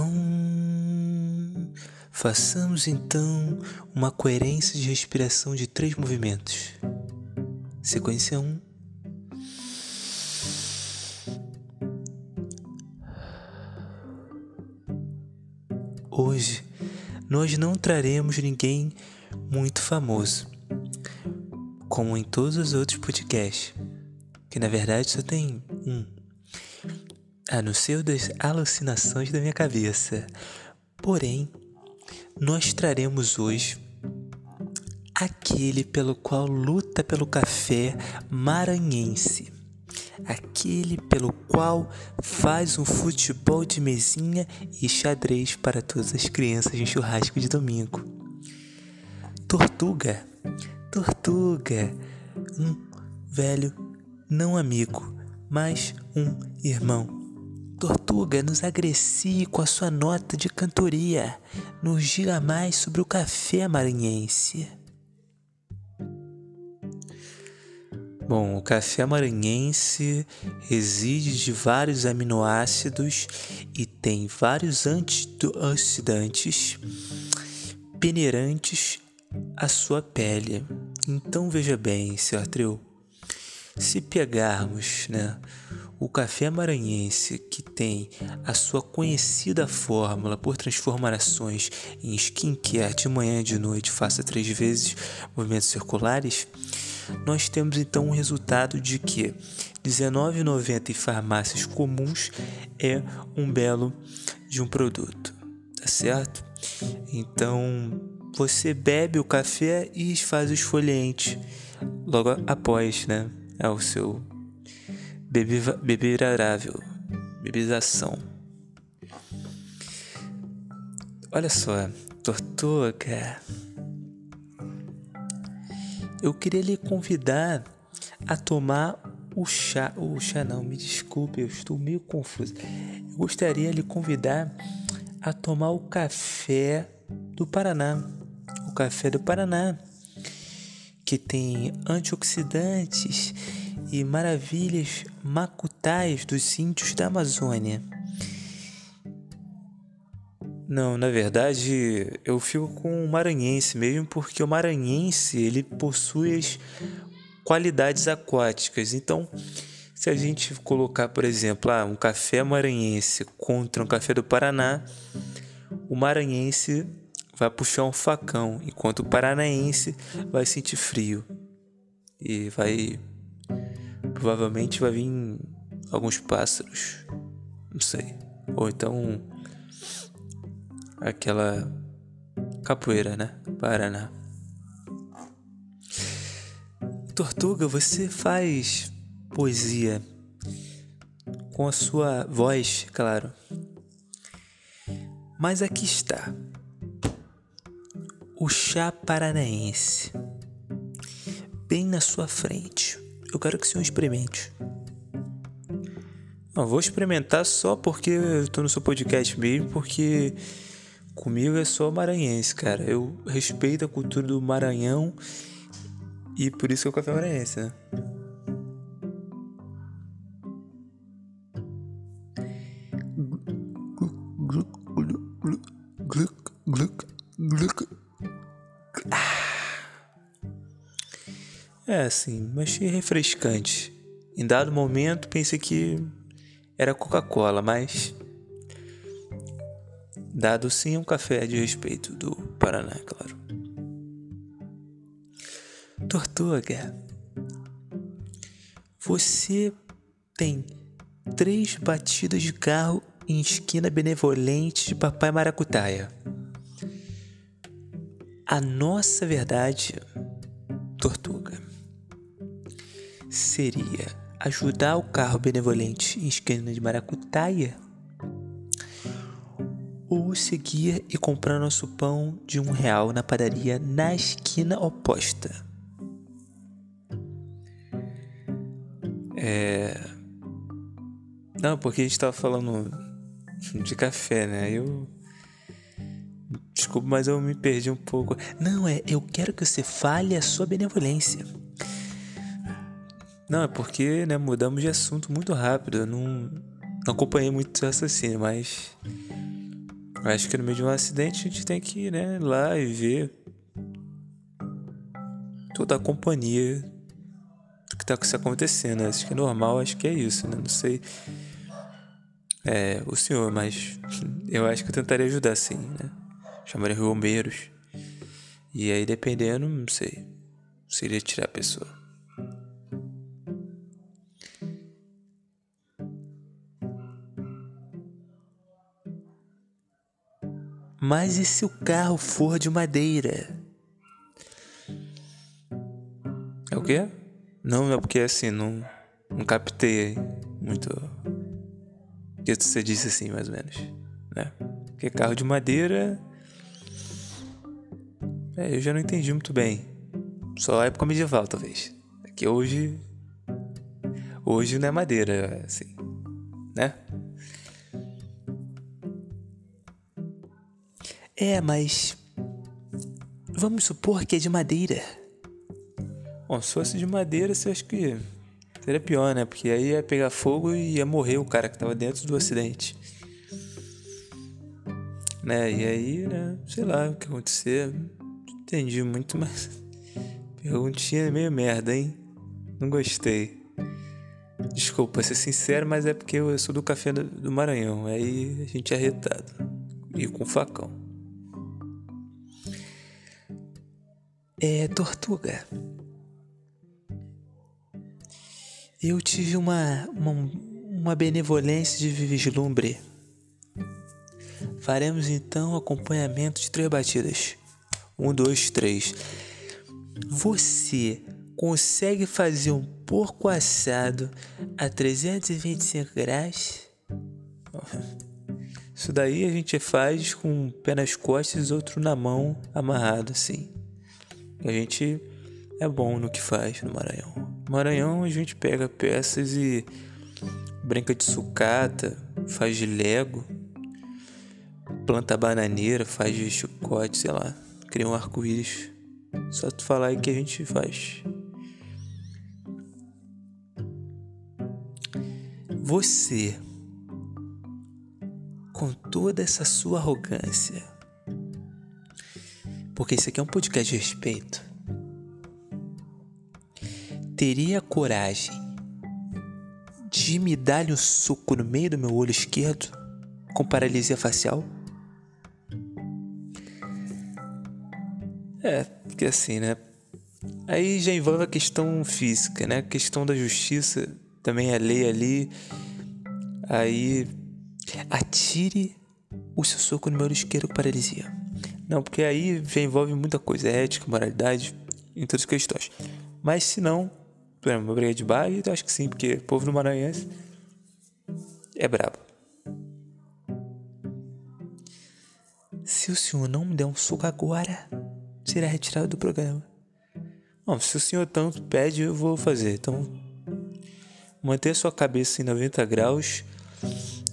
Hum, façamos então uma coerência de respiração de três movimentos. Sequência 1. Um. Hoje nós não traremos ninguém muito famoso, como em todos os outros podcasts, que na verdade só tem um. A não ser das alucinações da minha cabeça. Porém, nós traremos hoje aquele pelo qual luta pelo café maranhense aquele pelo qual faz um futebol de mesinha e xadrez para todas as crianças em churrasco de domingo. Tortuga, Tortuga, um velho não amigo, mas um irmão. Tortuga, nos agrecie com a sua nota de cantoria. Nos diga mais sobre o café maranhense. Bom, o café maranhense reside de vários aminoácidos e tem vários antioxidantes peneirantes à sua pele. Então veja bem, Sr. Artreu, se pegarmos né, o café maranhense, que tem a sua conhecida fórmula por transformações em skincare de manhã e de noite, faça três vezes movimentos circulares, nós temos então um resultado de que R$19,90 em farmácias comuns é um belo de um produto, tá certo? Então você bebe o café e faz o esfoliante logo após, né? É o seu beberável, bebização. Olha só, tortuga eu queria lhe convidar a tomar o chá. O chá não, me desculpe, eu estou meio confuso. Eu gostaria de lhe convidar a tomar o café do Paraná. O café do Paraná, que tem antioxidantes e maravilhas macutais dos índios da Amazônia. Não, na verdade, eu fico com o maranhense mesmo, porque o maranhense ele possui as qualidades aquáticas. Então, se a gente colocar, por exemplo, ah, um café maranhense contra um café do Paraná, o maranhense vai puxar um facão, enquanto o paranaense vai sentir frio. E vai. Provavelmente vai vir alguns pássaros. Não sei. Ou então aquela capoeira, né? Paraná. Tortuga, você faz poesia com a sua voz, claro. Mas aqui está. O chá paranaense. Bem na sua frente. Eu quero que o senhor experimente. Não, vou experimentar só porque eu tô no seu podcast mesmo, porque Comigo é só maranhense, cara. Eu respeito a cultura do Maranhão e por isso que é o café maranhense, né? É assim, mas achei refrescante. Em dado momento pensei que era Coca-Cola, mas dado sim um café de respeito do Paraná, claro. Tortuga, você tem três batidas de carro em esquina benevolente de Papai Maracutaia. A nossa verdade, Tortuga, seria ajudar o carro benevolente em esquina de Maracutaia ou seguir e comprar nosso pão de um real na padaria na esquina oposta. É. Não, porque a gente tava falando de café, né? Eu. Desculpa, mas eu me perdi um pouco. Não, é. Eu quero que você fale a sua benevolência. Não, é porque, né, mudamos de assunto muito rápido. Eu não, não acompanhei muito o raciocínio, mas Acho que no meio de um acidente a gente tem que ir né, lá e ver toda a companhia do que está acontecendo. Acho que é normal, acho que é isso, né? Não sei é, o senhor, mas eu acho que eu tentaria ajudar sim, né? Chamaria bombeiros. E aí, dependendo, não sei. Seria tirar a pessoa. Mas e se o carro for de madeira? É o quê? Não, é porque assim, não, não captei muito o que você disse assim, mais ou menos, né? Porque carro de madeira. É, eu já não entendi muito bem. Só a época medieval, talvez. É que hoje. Hoje não é madeira, assim, né? É, mas. Vamos supor que é de madeira. Bom, se fosse de madeira, você acha que seria pior, né? Porque aí ia pegar fogo e ia morrer o cara que tava dentro do acidente. Né? E aí, né? Sei lá o que acontecer. Entendi muito, mas. Perguntinha meio merda, hein? Não gostei. Desculpa ser sincero, mas é porque eu sou do café do Maranhão. Aí a gente é arretado. E com facão. É, Tortuga. eu tive uma, uma, uma benevolência de vislumbre. Faremos então acompanhamento de três batidas. Um, dois, três. Você consegue fazer um porco assado a 325 graus? Isso daí a gente faz com um pé nas costas e outro na mão amarrado assim. A gente é bom no que faz no Maranhão. Maranhão a gente pega peças e brinca de sucata, faz de lego, planta bananeira, faz de chicote, sei lá, cria um arco-íris. Só tu falar aí que a gente faz. Você, com toda essa sua arrogância, porque isso aqui é um podcast de respeito teria coragem de me dar um soco no meio do meu olho esquerdo com paralisia facial? É, porque assim, né? Aí já envolve a questão física, né? A questão da justiça, também a lei ali. Aí atire o seu soco no meu olho esquerdo com paralisia. Não, porque aí já envolve muita coisa, ética, moralidade, em todas as questões. Mas se não, por uma briga de bar, eu acho que sim, porque o povo no Maranhense é brabo. Se o senhor não me der um soco agora, será retirado do programa. Bom, se o senhor tanto pede, eu vou fazer. Então, manter sua cabeça em 90 graus,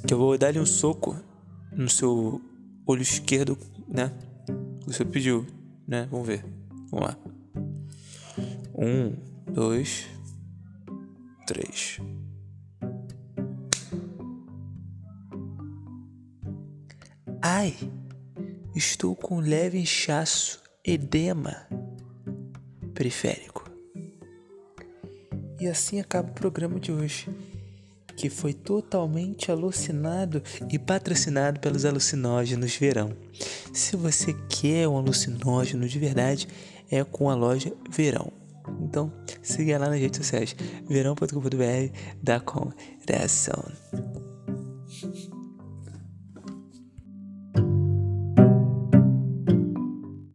que eu vou dar-lhe um soco no seu olho esquerdo, né? O senhor pediu, né? Vamos ver. Vamos lá. Um, dois, três. Ai, estou com leve inchaço, edema periférico. E assim acaba o programa de hoje, que foi totalmente alucinado e patrocinado pelos alucinógenos Verão. Se você quer um alucinógeno de verdade, é com a loja Verão. Então, siga lá nas redes sociais, verão.com.br da Conração.